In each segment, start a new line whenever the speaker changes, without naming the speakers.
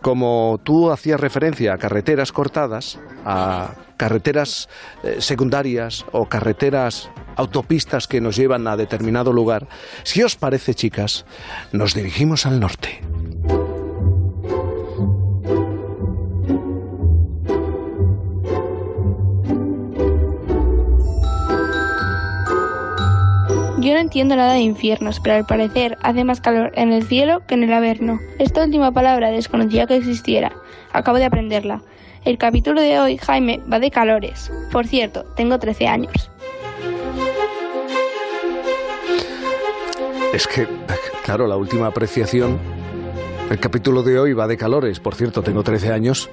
como tú hacías referencia a carreteras cortadas, a carreteras eh, secundarias o carreteras autopistas que nos llevan a determinado lugar, si os parece, chicas, nos dirigimos al norte.
Yo no entiendo nada de infiernos, pero al parecer hace más calor en el cielo que en el averno. Esta última palabra desconocía que existiera. Acabo de aprenderla. El capítulo de hoy, Jaime, va de calores. Por cierto, tengo 13 años.
Es que, claro, la última apreciación. El capítulo de hoy va de calores. Por cierto, tengo 13 años.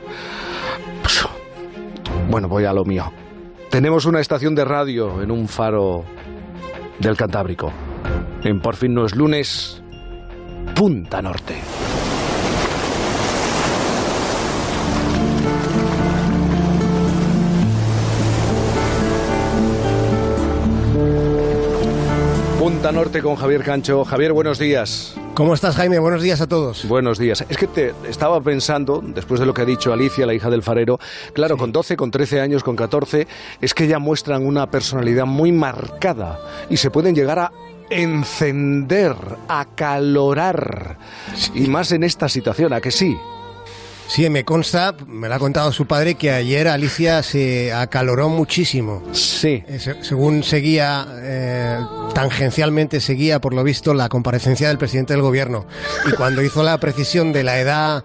Bueno, voy a lo mío. Tenemos una estación de radio en un faro del Cantábrico. En Por fin no es lunes, Punta Norte. Punta Norte con Javier Cancho. Javier, buenos días.
¿Cómo estás, Jaime? Buenos días a todos.
Buenos días. Es que te estaba pensando, después de lo que ha dicho Alicia, la hija del farero, claro, con 12, con 13 años, con 14, es que ya muestran una personalidad muy marcada y se pueden llegar a encender, a calorar. Y más en esta situación, ¿a que sí?
Sí, me consta, me lo ha contado su padre, que ayer Alicia se acaloró muchísimo.
Sí.
Eh, según seguía, eh, tangencialmente seguía, por lo visto, la comparecencia del presidente del gobierno. Y cuando hizo la precisión de la edad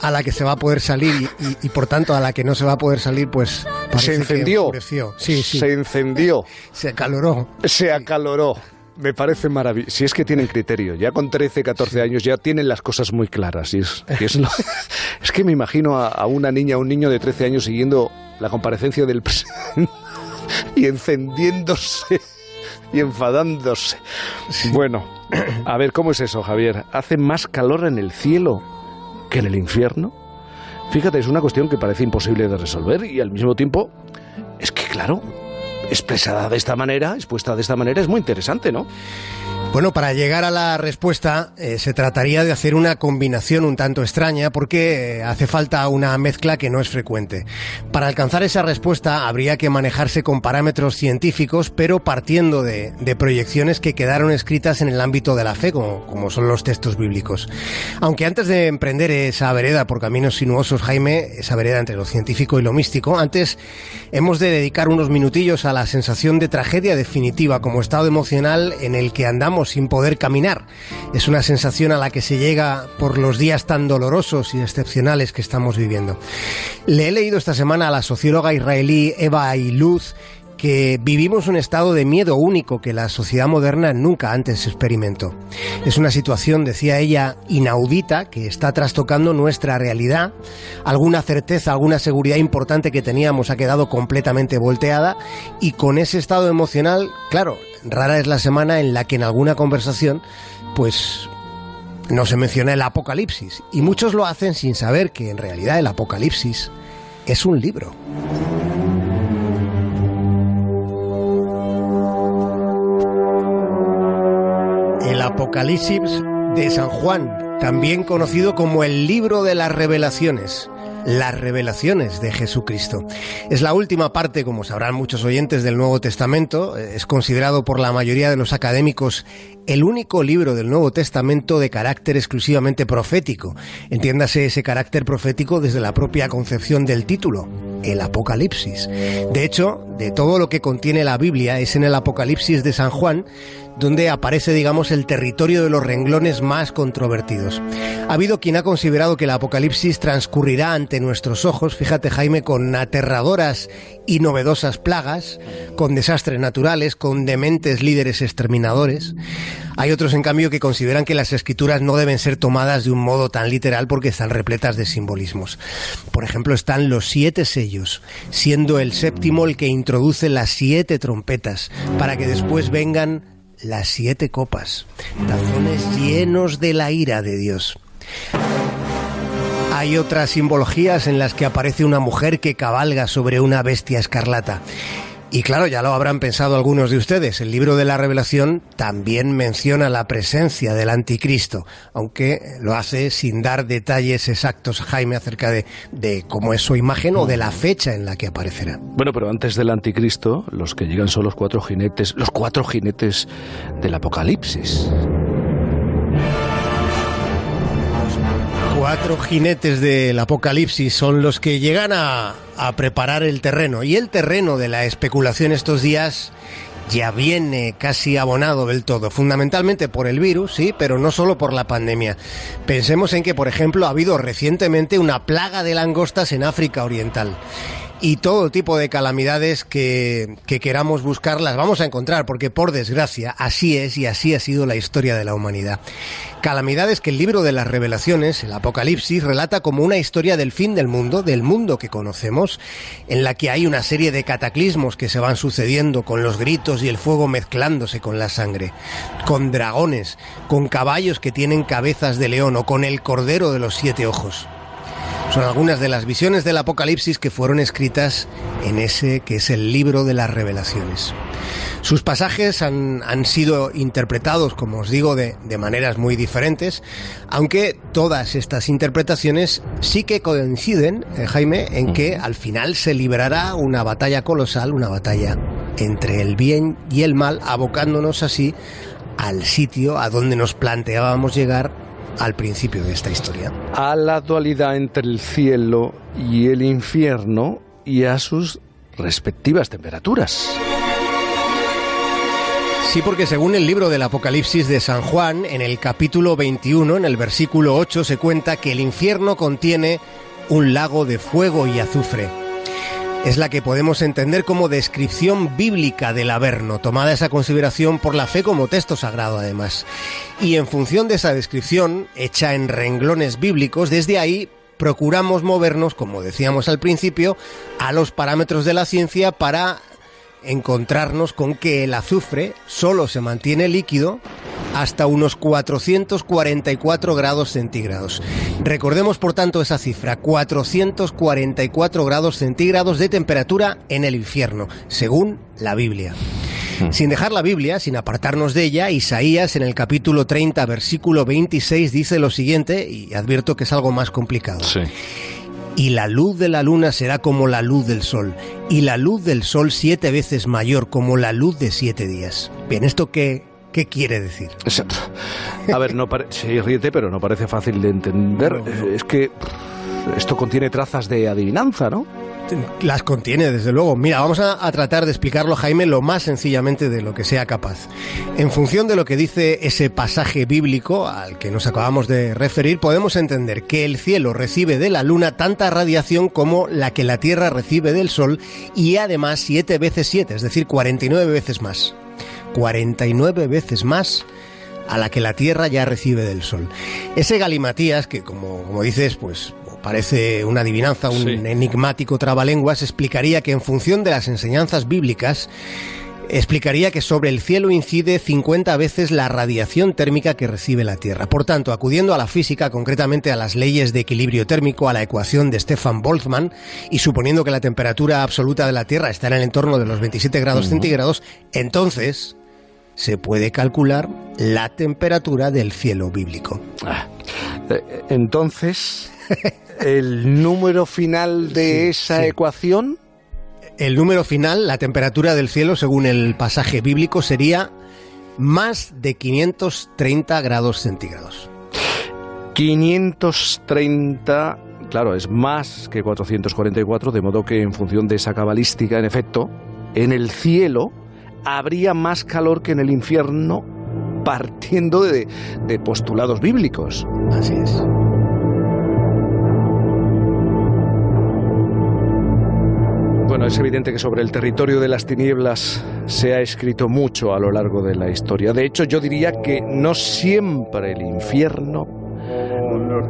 a la que se va a poder salir y, por tanto a la que no se va a poder salir, pues
se encendió.
Sí, sí.
Se encendió.
Se acaloró.
Se acaloró. Me parece maravilloso. Si es que tienen criterio, ya con 13, 14 años ya tienen las cosas muy claras. Y es, es, que me imagino a, una niña, a un niño de 13 años siguiendo la comparecencia del presidente y encendiéndose y enfadándose. Bueno, a ver, ¿cómo es eso, Javier? ¿Hace más calor en el cielo que en el infierno? Fíjate, es una cuestión que parece imposible de resolver y al mismo tiempo es que, claro, expresada de esta manera, expuesta de esta manera, es muy interesante, ¿no?
Bueno, para llegar a la respuesta eh, se trataría de hacer una combinación un tanto extraña porque eh, hace falta una mezcla que no es frecuente. Para alcanzar esa respuesta habría que manejarse con parámetros científicos, pero partiendo de, proyecciones que quedaron escritas en el ámbito de la fe, como, como, son los textos bíblicos. Aunque antes de emprender esa vereda por caminos sinuosos, Jaime, esa vereda entre lo científico y lo místico, antes hemos de dedicar unos minutillos a la sensación de tragedia definitiva como estado emocional en el que andamos sin poder caminar. Es una sensación a la que se llega por los días tan dolorosos y excepcionales que estamos viviendo. Le he leído esta semana a la socióloga israelí Eva Ailuz que vivimos un estado de miedo único que la sociedad moderna nunca antes experimentó. Es una situación, decía ella, inaudita que está trastocando nuestra realidad. Alguna certeza, alguna seguridad importante que teníamos ha quedado completamente volteada y con ese estado emocional, claro, rara es la semana en la que en alguna conversación, pues no se menciona el apocalipsis. Y muchos lo hacen sin saber que en realidad el apocalipsis es un libro. El Apocalipsis de San Juan, también conocido como el libro de las revelaciones las revelaciones de Jesucristo. Es la última parte, como sabrán muchos oyentes del Nuevo Testamento, es considerado por la mayoría de los académicos el único libro del Nuevo Testamento de carácter exclusivamente profético. Entiéndase ese carácter profético desde la propia concepción del título, el Apocalipsis. De hecho, de todo lo que contiene la Biblia es en el Apocalipsis de San Juan donde aparece, digamos, el territorio de los renglones más controvertidos. Ha habido quien ha considerado que el Apocalipsis transcurrirá ante nuestros ojos, fíjate Jaime, con aterradoras y novedosas plagas, con desastres naturales, con dementes líderes exterminadores. Hay otros, en cambio, que consideran que las escrituras no deben ser tomadas de un modo tan literal porque están repletas de simbolismos. Por ejemplo, están los siete sellos, siendo el séptimo el que introduce las siete trompetas, para que después vengan las siete copas, tazones llenos de la ira de Dios. Hay otras simbologías en las que aparece una mujer que cabalga sobre una bestia escarlata. Y claro, ya lo habrán pensado algunos de ustedes, el libro de la revelación también menciona la presencia del anticristo, aunque lo hace sin dar detalles exactos, Jaime, acerca de, de cómo es su imagen o de la fecha en la que aparecerá.
Bueno, pero antes del anticristo, los que llegan son los cuatro jinetes, los cuatro jinetes del Apocalipsis.
Cuatro jinetes del apocalipsis son los que llegan a, preparar el terreno. Y el terreno de la especulación estos días ya viene casi abonado del todo, fundamentalmente por el virus, sí, pero no solo por la pandemia. Pensemos en que, por ejemplo, ha habido recientemente una plaga de langostas en África Oriental y todo tipo de calamidades que, que, queramos buscar las vamos a encontrar, porque por desgracia así es y así ha sido la historia de la humanidad. Calamidades que el libro de las revelaciones, el Apocalipsis, relata como una historia del fin del mundo, del mundo que conocemos, en la que hay una serie de cataclismos que se van sucediendo con los gritos y el fuego mezclándose con la sangre, con dragones, con caballos que tienen cabezas de león o con el cordero de los siete ojos. Son algunas de las visiones del Apocalipsis que fueron escritas en ese que es el libro de las revelaciones. Sus pasajes han, han sido interpretados, como os digo, de, de, maneras muy diferentes, aunque todas estas interpretaciones sí que coinciden, eh, Jaime, en que al final se librará una batalla colosal, una batalla entre el bien y el mal, abocándonos así al sitio a donde nos planteábamos llegar al principio de esta historia.
A la dualidad entre el cielo y el infierno y a sus respectivas temperaturas.
Sí, porque según el libro del Apocalipsis de San Juan, en el capítulo 21, en el versículo 8, se cuenta que el infierno contiene un lago de fuego y azufre es la que podemos entender como descripción bíblica del Averno, tomada esa consideración por la fe como texto sagrado además. Y en función de esa descripción, hecha en renglones bíblicos, desde ahí procuramos movernos, como decíamos al principio, a los parámetros de la ciencia para encontrarnos con que el azufre solo se mantiene líquido hasta unos 444 grados centígrados. Recordemos por tanto esa cifra, 444 grados centígrados de temperatura en el infierno, según la Biblia. Sin dejar la Biblia, sin apartarnos de ella, Isaías en el capítulo 30, versículo 26 dice lo siguiente, y advierto que es algo más complicado.
Sí.
Y la luz de la luna será como la luz del sol, y la luz del sol siete veces mayor como la luz de siete días. Bien, ¿esto qué, qué quiere decir?
Exacto. A ver, no sí, ríete, pero no parece fácil de entender.
No, no.
Es que esto contiene trazas de adivinanza, ¿no?
Las contiene, desde luego. Mira, vamos a, tratar de explicarlo, Jaime, lo más sencillamente de lo que sea capaz. En función de lo que dice ese pasaje bíblico al que nos acabamos de referir, podemos entender que el cielo recibe de la luna tanta radiación como la que la Tierra recibe del Sol y además siete veces siete, es decir, 49 veces más. 49 veces más a la que la Tierra ya recibe del Sol. Ese galimatías, que como, como dices, pues parece una adivinanza, un sí. enigmático trabalenguas, explicaría que en función de las enseñanzas bíblicas, explicaría que sobre el cielo incide 50 veces la radiación térmica que recibe la Tierra. Por tanto, acudiendo a la física, concretamente a las leyes de equilibrio térmico, a la ecuación de Stefan Boltzmann, y suponiendo que la temperatura absoluta de la Tierra está en el entorno de los 27 grados uh -huh. centígrados, entonces se puede calcular la temperatura del cielo bíblico.
Ah, entonces, ¿el número final de sí, esa sí. ecuación?
El número final, la temperatura del cielo, según el pasaje bíblico, sería más de 530 grados centígrados.
530, claro, es más que 444, de modo que en función de esa cabalística, en efecto, en el cielo habría más calor que en el infierno partiendo de, de postulados bíblicos.
Así es.
Bueno, es evidente que sobre el territorio de las tinieblas se ha escrito mucho a lo largo de la historia. De hecho, yo diría que no siempre el infierno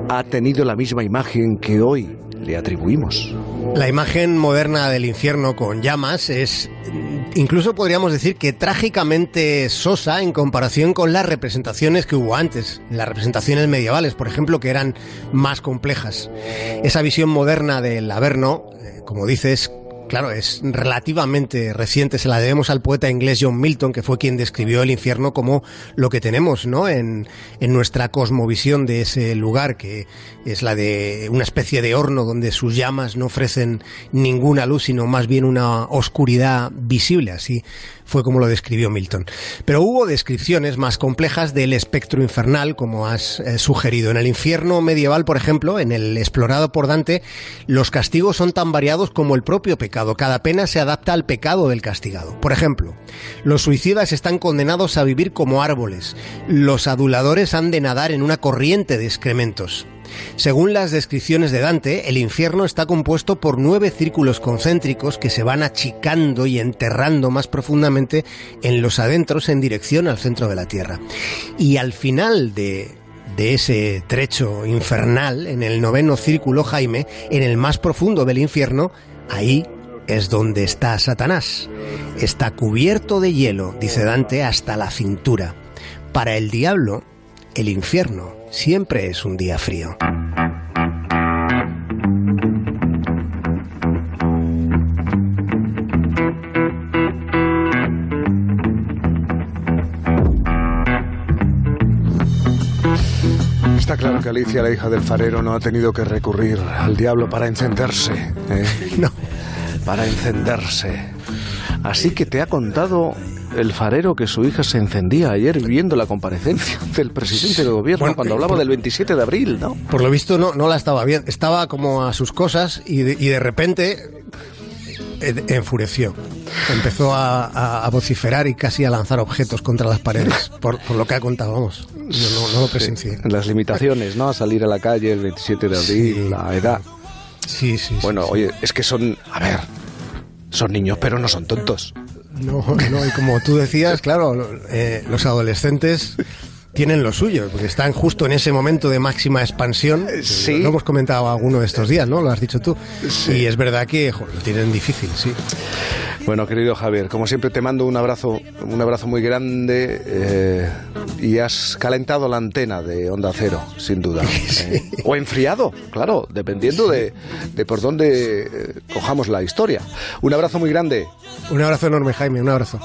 ha tenido la misma imagen que hoy le atribuimos.
La imagen moderna del infierno con llamas es, incluso podríamos decir que trágicamente sosa en comparación con las representaciones que hubo antes, las representaciones medievales, por ejemplo, que eran más complejas. Esa visión moderna del Averno, eh, como dices, claro, es relativamente reciente. Se la debemos al poeta inglés John Milton, que fue quien describió el infierno como lo que tenemos ¿no? en, en nuestra cosmovisión de ese lugar, que es la de una especie de horno donde sus llamas no ofrecen ninguna luz, sino más bien una oscuridad visible. Así fue como lo describió Milton. Pero hubo descripciones más complejas del espectro infernal, como has eh, sugerido. En el infierno medieval, por ejemplo, en el explorado por Dante, los castigos son tan variados como el propio pecado. Cada pena se adapta al pecado del castigado. Por ejemplo, los suicidas están condenados a vivir como árboles. Los aduladores han de nadar en una corriente de excrementos. Según las descripciones de Dante, el infierno está compuesto por nueve círculos concéntricos que se van achicando y enterrando más profundamente en los adentros en dirección al centro de la Tierra. Y al final de, de ese trecho infernal, en el noveno círculo Jaime, en el más profundo del infierno, ahí es donde está Satanás. Está cubierto de hielo, dice Dante, hasta la cintura. Para el diablo, el infierno siempre es un día frío.
Está claro que Alicia, la hija del farero, no ha tenido que recurrir al diablo para encenderse. ¿eh?
No.
Para encenderse. Así que te ha contado el farero que su hija se encendía ayer viendo la comparecencia del presidente del gobierno
Bueno,
cuando
eh,
hablaba
por-
del 27 de abril, ¿no?
Por lo visto no, no la estaba bien. Estaba como a sus cosas y de, y de repente eh, enfureció. Empezó a, a- a vociferar y casi a lanzar objetos contra las paredes. Por, por lo que ha contado, vamos. Yo no, no lo presencié.
Las limitaciones, ¿no? A salir a la calle el 27 de abril,
Sí.
la edad.
Sí, sí. sí,
Bueno,
sí.
oye, es que son, a ver, son niños, pero no son tontos.
No, no, y como tú decías, claro, eh, los adolescentes tienen lo suyo, porque están justo en ese momento de máxima expansión.
sí.
Lo hemos comentado alguno de estos días, ¿no? Lo has dicho tú.
Sí.
Y es verdad que jo, lo tienen difícil, sí.
Bueno, querido Javier, como siempre te mando un abrazo, un abrazo muy grande eh, y has calentado la antena de Onda Cero, sin duda. eh. O enfriado, claro, dependiendo de, de por dónde eh, cojamos la historia. Un abrazo muy grande.
Un abrazo enorme, Jaime, un abrazo.